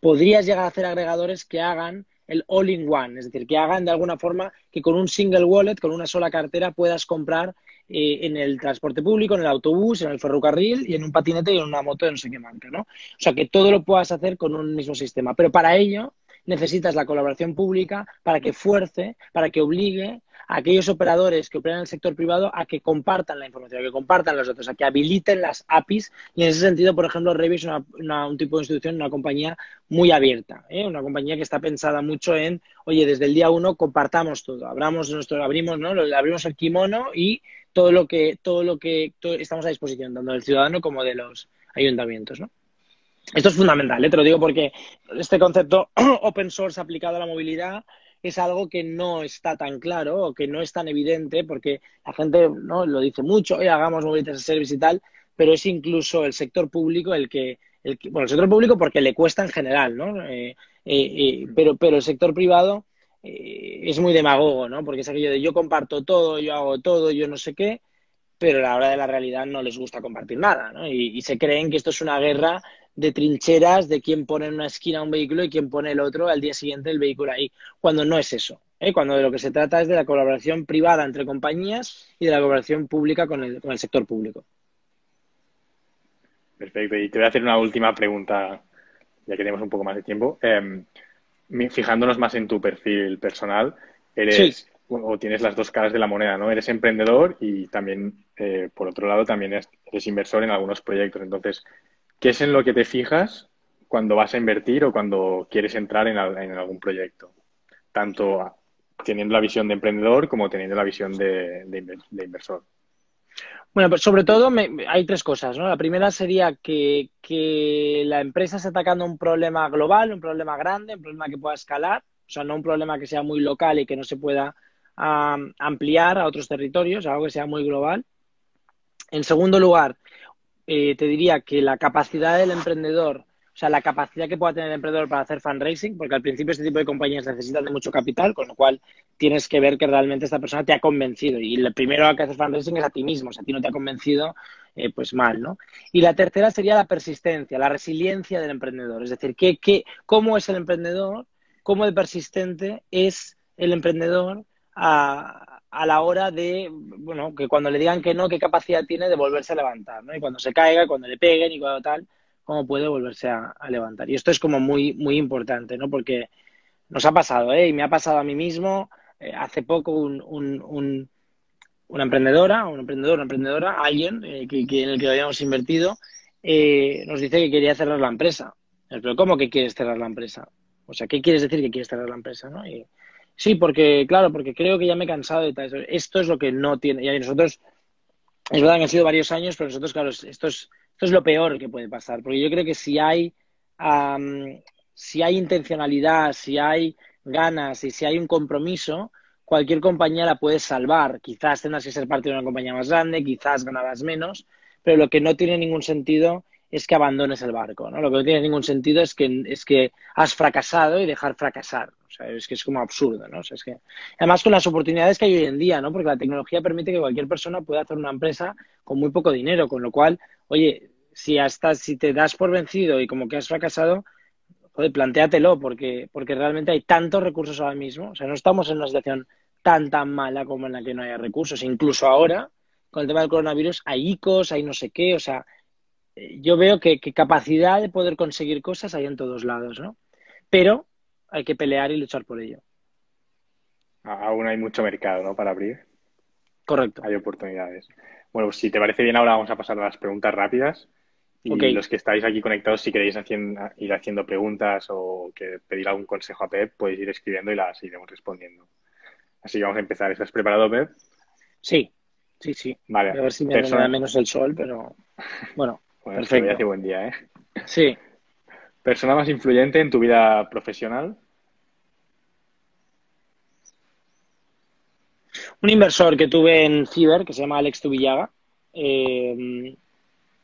podrías llegar a hacer agregadores que hagan el all-in-one, es decir, que hagan de alguna forma que con un single wallet, con una sola cartera, puedas comprar eh, en el transporte público, en el autobús, en el ferrocarril y en un patinete y en una moto de no sé qué marca, ¿no? O sea, que todo lo puedas hacer con un mismo sistema. Pero para ello necesitas la colaboración pública para que fuerce, para que obligue a aquellos operadores que operan en el sector privado a que compartan la información, a que compartan los datos, a que habiliten las APIs. Y en ese sentido, por ejemplo, Revi es un tipo de institución, una compañía muy abierta, ¿eh? una compañía que está pensada mucho en, oye, desde el día uno compartamos todo, abramos nuestro, abrimos, ¿no? abrimos el kimono y todo lo que, todo lo que estamos a disposición, tanto del ciudadano como de los ayuntamientos, ¿no? Esto es fundamental, ¿eh? te lo digo porque este concepto <clears throat> open source aplicado a la movilidad es algo que no está tan claro o que no es tan evidente porque la gente no lo dice mucho, y hagamos movilidad service y tal, pero es incluso el sector público el que, el bueno, el sector público porque le cuesta en general, ¿no? Eh, eh, pero, pero el sector privado es muy demagogo, ¿no? Porque es aquello de yo comparto todo, yo hago todo, yo no sé qué, pero a la hora de la realidad no les gusta compartir nada, ¿no? y se creen que esto es una guerra de trincheras de quién pone en una esquina un vehículo y quién pone el otro al día siguiente el vehículo ahí, cuando no es eso. ¿eh? Cuando de lo que se trata es de la colaboración privada entre compañías y de la colaboración pública con el, con el sector público. Perfecto. Y te voy a hacer una última pregunta, ya que tenemos un poco más de tiempo. Em, fijándonos más en tu perfil personal, eres o tienes las dos caras de la moneda, ¿no? Eres emprendedor y también, eh, por otro lado, también eres inversor en algunos proyectos. Entonces, ¿Qué es en lo que te fijas cuando vas a invertir o cuando quieres entrar en, algún proyecto? Tanto teniendo la visión de emprendedor como teniendo la visión de, inversor. Bueno, pues sobre todo hay tres cosas, ¿no? La primera sería que, la empresa está atacando un problema global, un problema grande, un problema que pueda escalar, o sea, no un problema que sea muy local y que no se pueda ampliar a otros territorios, algo que sea muy global. En segundo lugar, eh, te diría que la capacidad del emprendedor, o sea, la capacidad que pueda tener el emprendedor para hacer fundraising, porque al principio este tipo de compañías necesitan de mucho capital, con lo cual tienes que ver que realmente esta persona te ha convencido. Y el primero que hacer fundraising es a ti mismo. Si a ti no te ha convencido, eh, pues mal, ¿no? Y la tercera sería la persistencia, la resiliencia del emprendedor. Es decir, ¿qué, qué, cómo es el emprendedor? ¿Cómo de persistente es el emprendedor a, a la hora de, bueno, que cuando le digan que no, qué capacidad tiene de volverse a levantar, ¿no? Y cuando se caiga, cuando le peguen y cuando tal, cómo puede volverse a, levantar. Y esto es como muy, muy importante, ¿no? Porque nos ha pasado, ¿eh? Y me ha pasado a mí mismo, eh, hace poco un, un, una emprendedora, un emprendedor, una emprendedora, alguien eh, que, en el que habíamos invertido, eh, nos dice que quería cerrar la empresa. Pero ¿cómo que quieres cerrar la empresa? O sea, ¿qué quieres decir que quieres cerrar la empresa? ¿no? Y, Sí, porque, claro, porque creo que ya me he cansado de tal. Esto es lo que no tiene. Y nosotros, es verdad que han sido varios años, pero nosotros, claro, esto es, esto es lo peor que puede pasar. Porque yo creo que si hay, si hay intencionalidad, si hay ganas y si hay un compromiso, cualquier compañía la puede salvar. Quizás tengas que ser parte de una compañía más grande, quizás ganarás menos, pero lo que no tiene ningún sentido es que abandones el barco, ¿no? Lo que no tiene ningún sentido es que, es que has fracasado y dejar fracasar. O sea, es que es como absurdo, ¿no? O sea, es que, además con las oportunidades que hay hoy en día, ¿no? Porque la tecnología permite que cualquier persona pueda hacer una empresa con muy poco dinero, con lo cual, oye, si hasta si te das por vencido y como que has fracasado, joder, plantéatelo, porque, porque realmente hay tantos recursos ahora mismo. O sea, no estamos en una situación tan, tan mala como en la que no haya recursos. Incluso ahora, con el tema del coronavirus, hay ICOs, hay no sé qué, o sea, yo veo que, capacidad de poder conseguir cosas hay en todos lados, ¿no? Pero hay que pelear y luchar por ello. Aún hay mucho mercado, ¿no? Para abrir. Correcto. Hay oportunidades. Bueno, pues si te parece bien, ahora vamos a pasar a las preguntas rápidas. Y los que estáis aquí conectados, si queréis ir haciendo preguntas o que pedir algún consejo a Pep, podéis ir escribiendo y las iremos respondiendo. Así que vamos a empezar. ¿Estás preparado, Pep? Sí, sí, sí. Vale. A ver si me da menos el sol, pero bueno. Bueno, Perfecto. hace buen día, ¿eh? Sí. ¿Persona más influyente en tu vida profesional? Un inversor que tuve en Ciber, que se llama Alex Tubillaga, eh,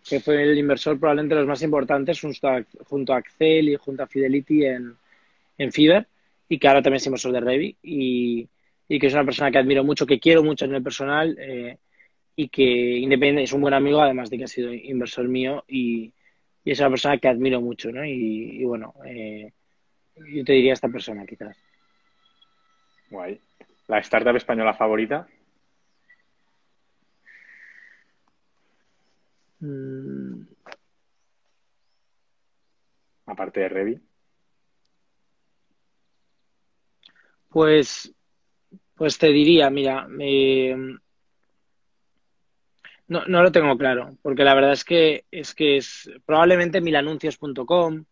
que fue el inversor probablemente de los más importantes junto a, junto a Accel y junto a Fidelity en, en Fiverr. y que ahora también es inversor de Revi y, y, que es una persona que admiro mucho, que quiero mucho en el personal eh, y que independiente es un buen amigo, además de que ha sido inversor mío y, y es una persona que admiro mucho, ¿no? Y, bueno, eh, yo te diría esta persona quizás. Guay. ¿La startup española favorita? Mm. Aparte de Revi. Pues, pues te diría, mira, no, no lo tengo claro, porque la verdad es que es que es probablemente milanuncios.com,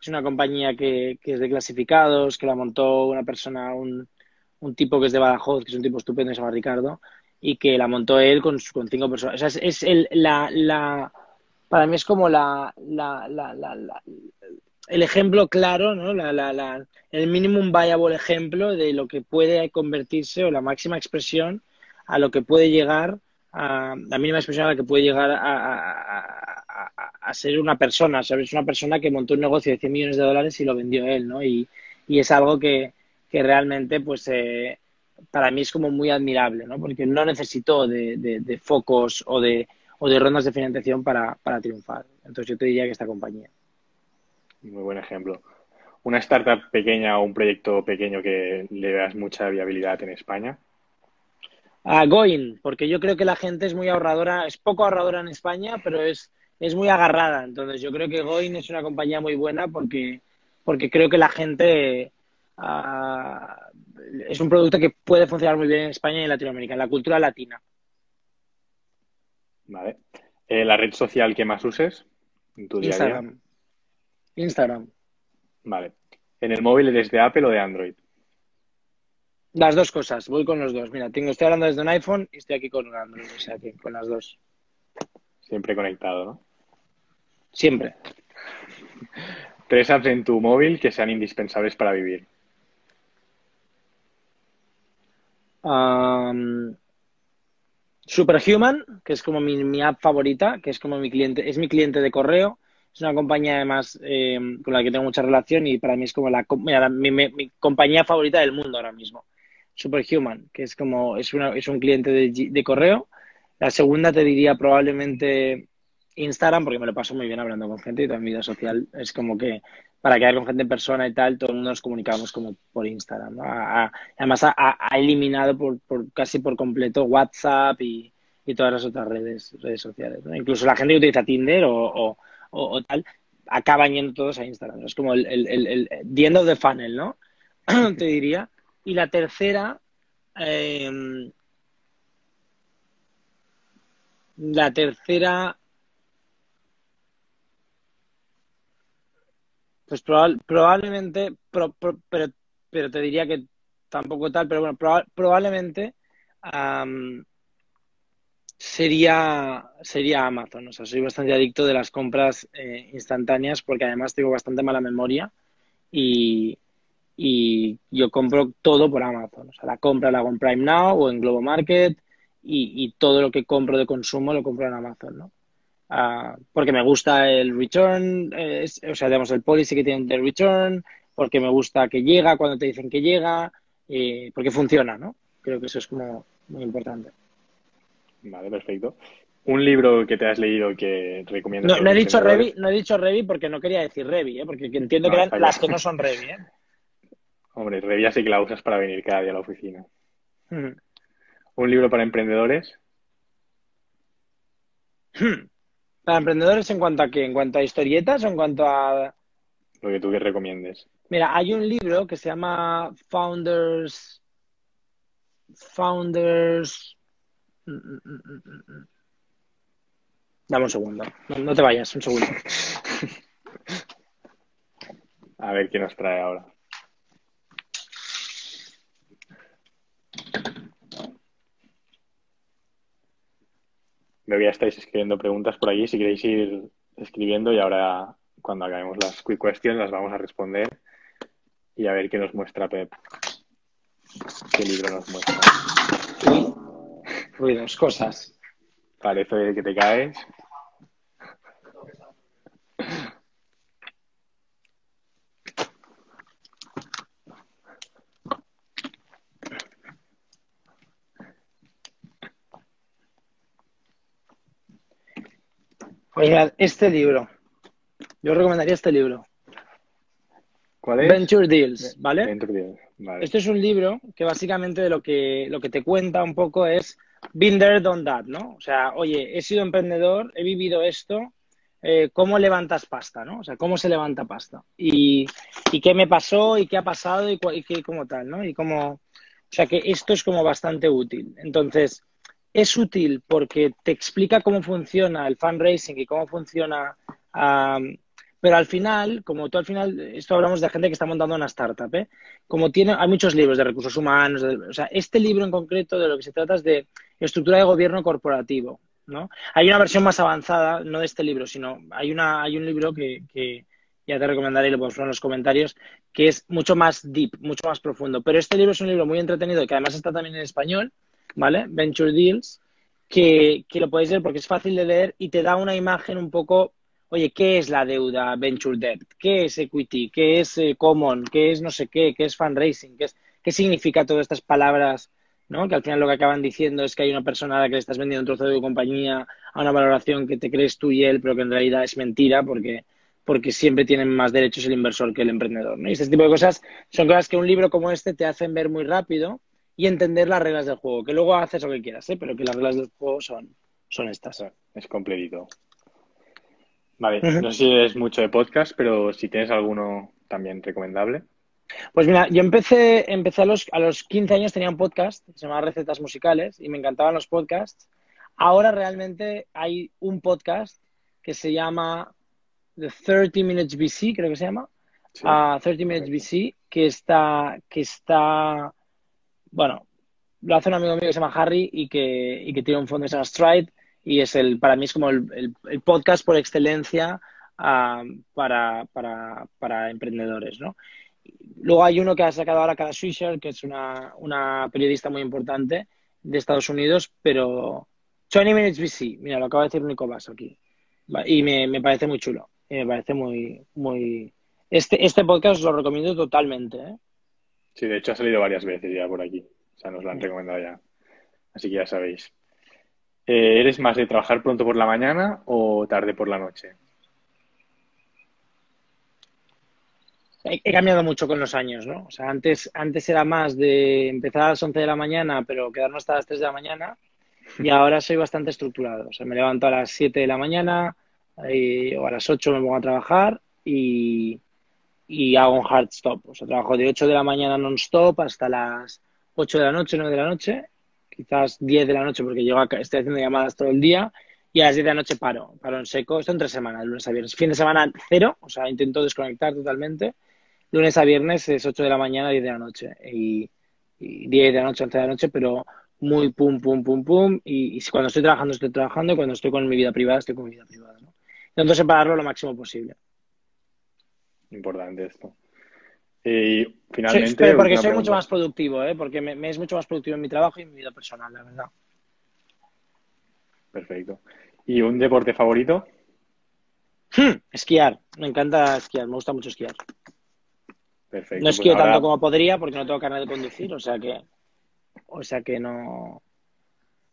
es una compañía que, que, es de clasificados, que la montó una persona, un, un, tipo que es de Badajoz, que es un tipo estupendo, se llama Ricardo, y que la montó él con, con cinco personas. Es el, la, la, para mí es como la, la, la, la el ejemplo claro, ¿no? La, la, la, el minimum viable ejemplo de lo que puede convertirse o la máxima expresión a lo que puede llegar a la mínima expresión a la que puede llegar a, ser una persona, ¿sabes? Una persona que montó un negocio de 100 millones de dólares y lo vendió él, ¿no? Y, y es algo que, que realmente, pues, eh, para mí es como muy admirable, ¿no? Porque no necesitó de, de, de focos o de, o de rondas de financiación para, para triunfar. Entonces yo te diría que esta compañía. Muy buen ejemplo. ¿Una startup pequeña o un proyecto pequeño que le veas mucha viabilidad en España? A Going, porque yo creo que la gente es muy ahorradora, es poco ahorradora en España, pero es, es muy agarrada. Entonces yo creo que Going es una compañía muy buena porque, porque creo que la gente uh, es un producto que puede funcionar muy bien en España y en Latinoamérica, en la cultura latina. Vale. Eh, ¿La red social que más uses en tu día Instagram. día? Instagram. Vale. ¿En el móvil eres de Apple o de Android? Las dos cosas, voy con los dos. Mira, tengo, estoy hablando desde un iPhone y estoy aquí con un Android, o sea que con las dos. Siempre conectado, ¿no? Siempre. Tres apps en tu móvil que sean indispensables para vivir. Um, Superhuman, que es como mi, mi, app favorita, que es como mi cliente, es mi cliente de correo es una compañía además eh, con la que tengo mucha relación y para mí es como la, mira, mi, mi, compañía favorita del mundo ahora mismo. Superhuman, que es como es, una, es un cliente de, correo. La segunda te diría probablemente Instagram, porque me lo paso muy bien hablando con gente y toda mi vida social es como que para quedar con gente en persona y tal, todo el mundo nos comunicamos como por Instagram. además ha, eliminado casi por completo WhatsApp y, todas las otras redes, redes sociales. Incluso la gente que utiliza Tinder o, tal, acaban yendo todos a Instagram. Es como el, el, el, el the funnel, ¿no? <clears throat> Te diría. Y la tercera, eh, la tercera, pues probable, probablemente, pro, pro, pero, pero te diría que tampoco tal, pero bueno, proba, probablemente um, sería, sería Amazon. O sea, soy bastante adicto de las compras eh, instantáneas porque además tengo bastante mala memoria y, y, yo compro todo por Amazon. O sea, la compra la hago en Prime Now o en Globo Market y, y todo lo que compro de consumo lo compro en Amazon, ¿no? Uh, porque me gusta el return, eh, o sea, digamos, el policy que tienen de return, porque me gusta que llega cuando te dicen que llega, eh, porque funciona, ¿no? Creo que eso es como muy importante. Vale, perfecto. Un libro que te has leído que recomiendas. No, no he dicho Revi, no he dicho Revi porque no quería decir Revi, ¿eh? porque entiendo no, que eran las que no son Revi. ¿eh? Hombre, Revi así que la usas para venir cada día a la oficina. Hmm. ¿Un libro para emprendedores? Hmm. ¿Para emprendedores en cuanto a qué? ¿En cuanto a historietas o en cuanto a...? Lo que tú que recomiendes. Mira, hay un libro que se llama Founders... Founders... Dame un segundo. No, no, te vayas, un segundo. <laughs> A ver qué nos trae ahora. Veo que ya estáis escribiendo preguntas por allí. Si queréis ir escribiendo y ahora cuando acabemos las quick questions las vamos a responder y a ver qué nos muestra Pep. ¿Qué libro nos muestra? ruidos, cosas. Parece que te caes. Pues mirad, este libro. Yo recomendaría este libro. ¿Cuál es? Venture Deals, ¿vale? Venture Deals, vale. Esto es un libro que básicamente lo que, lo que te cuenta un poco es been there, done that, ¿no? O sea, oye, he sido emprendedor, he vivido esto, eh, ¿cómo levantas pasta, ¿no? O sea, ¿cómo se levanta pasta? Y, y qué me pasó y qué ha pasado y, y qué como tal, ¿no? Y cómo, o sea, que esto es como bastante útil. Entonces, es útil porque te explica cómo funciona el fundraising y cómo funciona um, pero al final, como tú al final, esto hablamos de gente que está montando una startup, ¿eh? Como tiene, hay muchos libros de recursos humanos, o sea, este libro en concreto de lo que se trata es de estructura de gobierno corporativo, ¿no? Hay una versión más avanzada, no de este libro, sino hay una, hay un libro que, que ya te recomendaré y lo ponemos en los comentarios, que es mucho más deep, mucho más profundo. Pero este libro es un libro muy entretenido, que además está también en español, ¿vale? Venture Deals, que, que lo podéis leer porque es fácil de leer y te da una imagen un poco oye, ¿qué es la deuda venture debt? ¿Qué es equity? ¿Qué es eh, common? ¿Qué es no sé qué? ¿Qué es fundraising? ¿Qué, es, ¿Qué significa todas estas palabras? ¿no? Que al final lo que acaban diciendo es que hay una persona a la que le estás vendiendo un trozo de tu compañía a una valoración que te crees tú y él, pero que en realidad es mentira porque, porque siempre tienen más derechos el inversor que el emprendedor. ¿no? Y este tipo de cosas son cosas que un libro como este te hacen ver muy rápido y entender las reglas del juego, que luego haces lo que quieras, ¿eh? pero que las reglas del juego son, son estas. Es completito. Vale, no sé si es mucho de podcast, pero si tienes alguno también recomendable. Pues mira, yo empecé, empecé a los, a los 15 años, tenía un podcast se llamaba Recetas Musicales y me encantaban los podcasts. Ahora realmente hay un podcast que se llama The 30 Minutes BC, creo que se llama. Sí, 30 ah, Minutes BC, que está, que está, bueno, lo hace un amigo mío que se llama Harry y que, y que tiene un fondo que se llama Stride y es el, para mí es como el, el, podcast por excelencia uh, para, para, para, emprendedores, ¿no? Luego hay uno que ha sacado ahora Cara Swisher, que es una, una periodista muy importante de Estados Unidos, pero 20 Minutes BC, mira, lo acaba de decir Nicolás aquí, y me, me, parece muy chulo, y me parece muy, muy... Este, este podcast os lo recomiendo totalmente, ¿eh? Sí, de hecho ha salido varias veces ya por aquí, o sea, nos lo han recomendado ya, así que ya sabéis. Eh, ¿Eres más de trabajar pronto por la mañana o tarde por la noche? He, cambiado mucho con los años, ¿no? O sea, antes, antes era más de empezar a las 11 de la mañana, pero quedarnos hasta las 3 de la mañana. Y <laughs> ahora soy bastante estructurado. O sea, me levanto a las 7 de la mañana y, o a las 8 me pongo a trabajar y, y hago un hard stop. O sea, trabajo de 8 de la mañana non-stop hasta las 8 de la noche, 9 de la noche quizás 10 de la noche porque llego estoy haciendo llamadas todo el día y a las 10 de la noche paro, paro en seco. Esto en tres semanas, lunes a viernes. Fin de semana cero, o sea, intento desconectar totalmente. Lunes a viernes es 8 de la mañana, 10 de la noche. Y, 10 de la noche, 11 de la noche, pero muy pum, pum, pum, pum. Y, cuando estoy trabajando, estoy trabajando. Y cuando estoy con mi vida privada, estoy con mi vida privada. ¿no? Intento separarlo lo máximo posible. Importante esto. Y finalmente. Sí, porque soy mucho más productivo, ¿eh? porque me, es mucho más productivo en mi trabajo y en mi vida personal, la verdad. Perfecto. ¿Y un deporte favorito? Hmm, esquiar. Me encanta esquiar. Me gusta mucho esquiar. Perfecto. No pues esquío tanto como podría porque no tengo carnet de conducir, o sea que. O sea que no.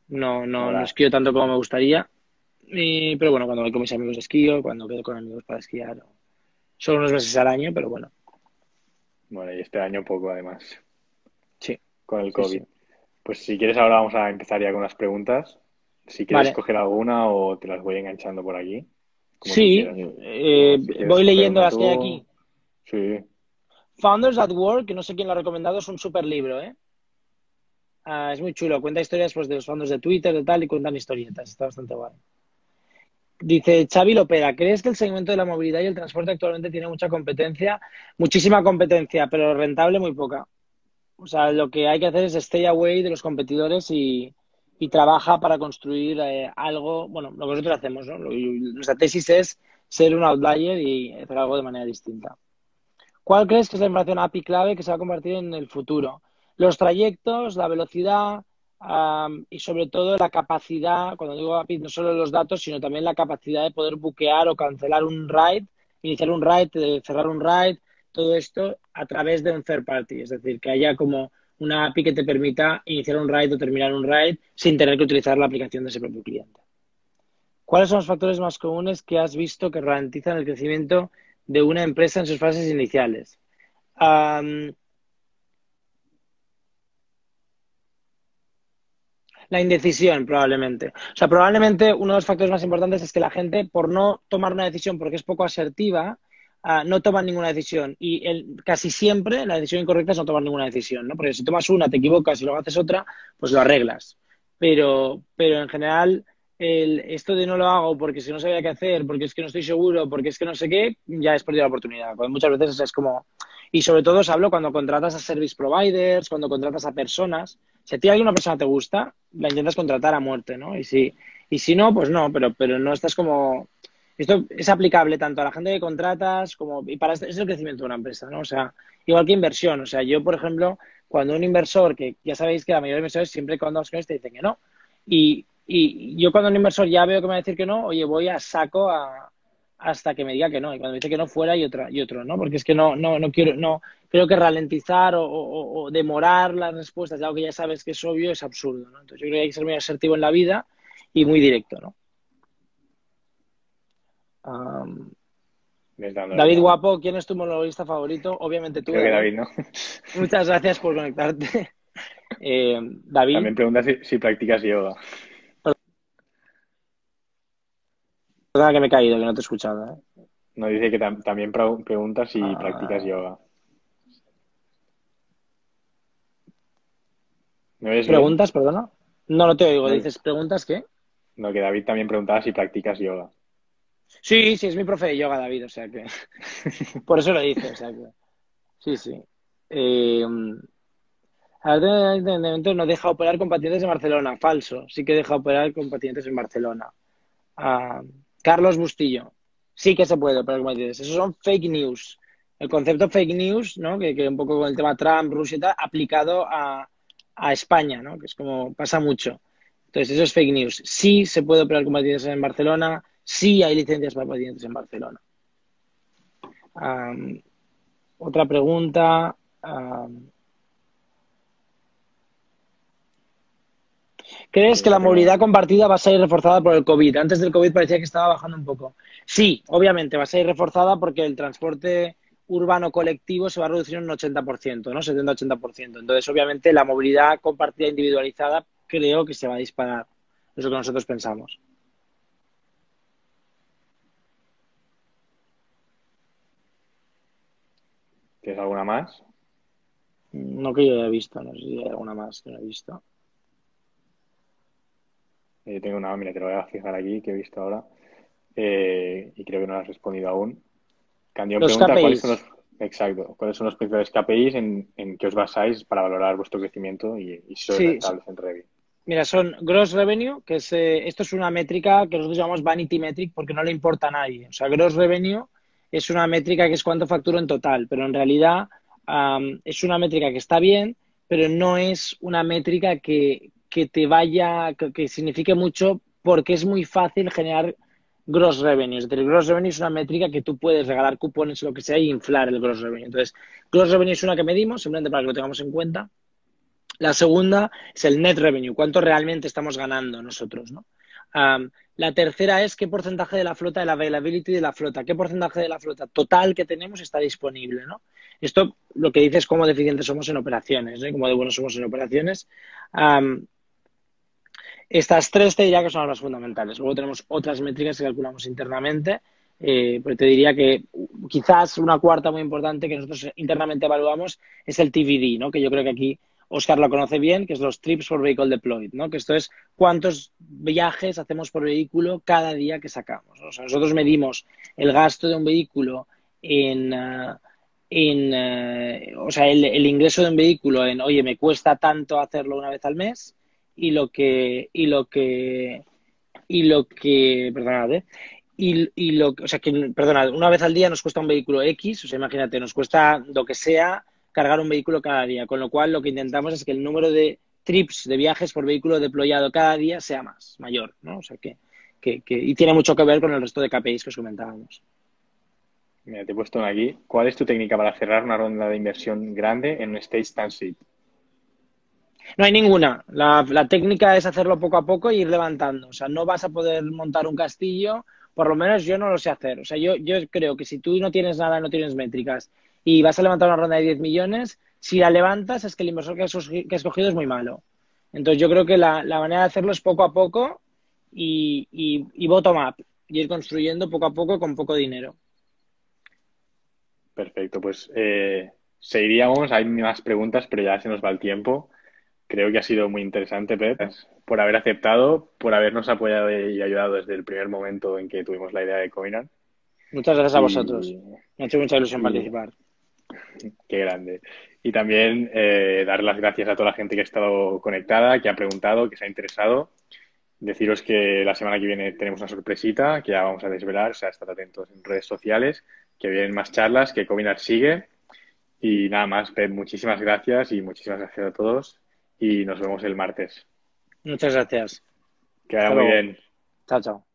No, no, no esquío tanto como me gustaría. Y, pero bueno, cuando voy con mis amigos esquío, cuando quedo con amigos para esquiar. Solo unos meses al año, pero bueno. Bueno, y este año poco además. Sí. Con el COVID. Pues si quieres ahora vamos a empezar ya con las preguntas. Si quieres coger alguna o te las voy enganchando por aquí. Sí, eh, voy leyendo las que hay aquí. Sí. Founders at Work, que no sé quién lo ha recomendado, es un super libro, ¿eh? Ah, es muy chulo, cuenta historias pues, de los fondos de Twitter, de tal, y cuentan historietas, está bastante guay. Dice Xavi Lopera, ¿crees que el segmento de la movilidad y el transporte actualmente tiene mucha competencia? Muchísima competencia, pero rentable muy poca. O sea, lo que hay que hacer es stay away de los competidores y, trabaja para construir eh, algo, bueno, lo que nosotros hacemos, ¿no? Nuestra tesis es ser un outlier y hacer algo de manera distinta. ¿Cuál crees que es la información API clave que se va a convertir en el futuro? Los trayectos, la velocidad, y sobre todo la capacidad, cuando digo API, no solo los datos, sino también la capacidad de poder buquear o cancelar un ride, iniciar un ride, cerrar un ride, todo esto a través de un third party, es decir, que haya como una API que te permita iniciar un ride o terminar un ride sin tener que utilizar la aplicación de ese propio cliente. ¿Cuáles son los factores más comunes que has visto que ralentizan el crecimiento de una empresa en sus fases iniciales? Um, la indecisión, probablemente. O sea, probablemente uno de los factores más importantes es que la gente, por no tomar una decisión porque es poco asertiva, uh, no toma ninguna decisión. Y el, casi siempre la decisión incorrecta es no tomar ninguna decisión, ¿no? Porque si tomas una, te equivocas y luego haces otra, pues lo arreglas. Pero, pero en general, el, esto de no lo hago porque si no sabía qué hacer, porque es que no estoy seguro, porque es que no sé qué, ya es perdido la oportunidad. Cuando muchas veces es como... Y sobre todo os hablo cuando contratas a service providers, cuando contratas a personas. Si a ti alguna persona te gusta, la intentas contratar a muerte, ¿no? Y si, y si no, pues no, pero, pero no estás como... Esto es aplicable tanto a la gente que contratas como... Y para este, es el crecimiento de una empresa, ¿no? O sea, igual que inversión. O sea, yo, por ejemplo, cuando un inversor, que ya sabéis que la mayoría de inversores siempre cuando con te dicen que no. Y, y yo cuando un inversor ya veo que me va a decir que no, oye, voy a saco a, hasta que me diga que no. Y cuando me dice que no, fuera y otra y otro, ¿no? Porque es que no, no, no quiero, no, creo que ralentizar o, o, o, demorar las respuestas de algo que ya sabes que es obvio es absurdo, ¿no? Entonces yo creo que hay que ser muy asertivo en la vida y muy directo, ¿no? Um, David Guapo, ¿quién es tu monologuista favorito? Obviamente tú. Creo que David, ¿no? <laughs> Muchas gracias por conectarte. <laughs> Eh, David. También pregunta si, si practicas yoga. Perdona que me he caído, que no te he escuchado. ¿eh? No, dice que tam también pregunta si ah. practicas yoga. ¿Me ¿Preguntas, bien? perdona? No, no te oigo. No. Dices, ¿preguntas qué? No, que David también preguntaba si practicas yoga. Sí, sí, es mi profe de yoga, David, o sea que. <laughs> Por eso lo dice, o sea que. Sí, sí. Eh... no deja operar con pacientes en Barcelona. Falso. Sí que deja operar con pacientes en Barcelona. Ah, Carlos Bustillo. Sí que se puede operar con pacientes. Esos son fake news. El concepto fake news, ¿no? Que, un poco con el tema Trump, Rusia y tal, aplicado a, España, ¿no? Que es como pasa mucho. Entonces, eso es fake news. Sí se puede operar con pacientes en Barcelona sí hay licencias para pacientes en Barcelona. Otra pregunta. ¿Crees que la movilidad compartida va a ser reforzada por el COVID? Antes del COVID parecía que estaba bajando un poco. Sí, obviamente va a ser reforzada porque el transporte urbano colectivo se va a reducir un 80%, ¿no? 70-80%. Entonces, obviamente, la movilidad compartida individualizada creo que se va a disparar. Es lo que nosotros pensamos. ¿Tienes alguna más? No que yo haya visto, no sé si hay alguna más que no he visto. Yo eh, tengo una, mira, te lo voy a fijar aquí, que he visto ahora. Eh, y creo que no has respondido aún. Candido los pregunta KPIs. cuáles son los, exacto, cuáles son los principales KPIs en, en que os basáis para valorar vuestro crecimiento y, y si sois Sí, rentables en Revit. Mira, son gross revenue, que es, eh, esto es una métrica que nosotros llamamos vanity metric porque no le importa a nadie. O sea, gross revenue es una métrica que es cuánto facturo en total, pero en realidad um, es una métrica que está bien, pero no es una métrica que, que te vaya, que, que, signifique mucho porque es muy fácil generar gross revenue. Es decir, el gross revenue es una métrica que tú puedes regalar cupones o lo que sea y inflar el gross revenue. Entonces, gross revenue es una que medimos, simplemente para que lo tengamos en cuenta. La segunda es el net revenue, cuánto realmente estamos ganando nosotros, ¿no? Um, la tercera es qué porcentaje de la flota, de la availability de la flota, qué porcentaje de la flota total que tenemos está disponible, ¿no? Esto lo que dice es cómo deficientes somos en operaciones, ¿no? cómo de buenos somos en operaciones. Estas tres te diría que son las fundamentales. Luego tenemos otras métricas que calculamos internamente, eh, pero te diría que quizás una cuarta muy importante que nosotros internamente evaluamos es el TVD, ¿no? Que yo creo que aquí Oscar lo conoce bien, que es los trips por vehicle deployed, ¿no? Que esto es cuántos viajes hacemos por vehículo cada día que sacamos. O sea, nosotros medimos el gasto de un vehículo en, uh, en uh, o sea, el, el, ingreso de un vehículo en, oye, me cuesta tanto hacerlo una vez al mes y lo que, y lo que, y lo que, perdonad, ¿eh? Y, y lo, o sea, que, perdonad, una vez al día nos cuesta un vehículo X, o sea, imagínate, nos cuesta lo que sea cargar un vehículo cada día, con lo cual lo que intentamos es que el número de trips, de viajes por vehículo deployado cada día sea más, mayor, ¿no? O sea que, que, que y tiene mucho que ver con el resto de KPIs que os comentábamos. Mira, te he puesto aquí. ¿Cuál es tu técnica para cerrar una ronda de inversión grande en un stage tan No hay ninguna. La, la, técnica es hacerlo poco a poco y ir levantando. O sea, no vas a poder montar un castillo, por lo menos yo no lo sé hacer. O sea, yo, yo creo que si tú no tienes nada, no tienes métricas y vas a levantar una ronda de 10 millones, si la levantas es que el inversor que has, que has escogido es muy malo. Entonces yo creo que la, manera de hacerlo es poco a poco y, y, y bottom up, y ir construyendo poco a poco con poco dinero. Perfecto, pues eh, seguiríamos, hay más preguntas, pero ya se nos va el tiempo. Creo que ha sido muy interesante, Pep, por haber aceptado, por habernos apoyado y ayudado desde el primer momento en que tuvimos la idea de Coinan. Muchas gracias a vosotros. Me ha hecho mucha ilusión y... participar. Qué grande. Y también eh, dar las gracias a toda la gente que ha estado conectada, que ha preguntado, que se ha interesado. Deciros que la semana que viene tenemos una sorpresita que ya vamos a desvelar, o sea, estad atentos en redes sociales, que vienen más charlas, que Covinar sigue. Y nada más, Pep, muchísimas gracias y muchísimas gracias a todos y nos vemos el martes. Muchas gracias. Que vaya muy bien. Chao, chao.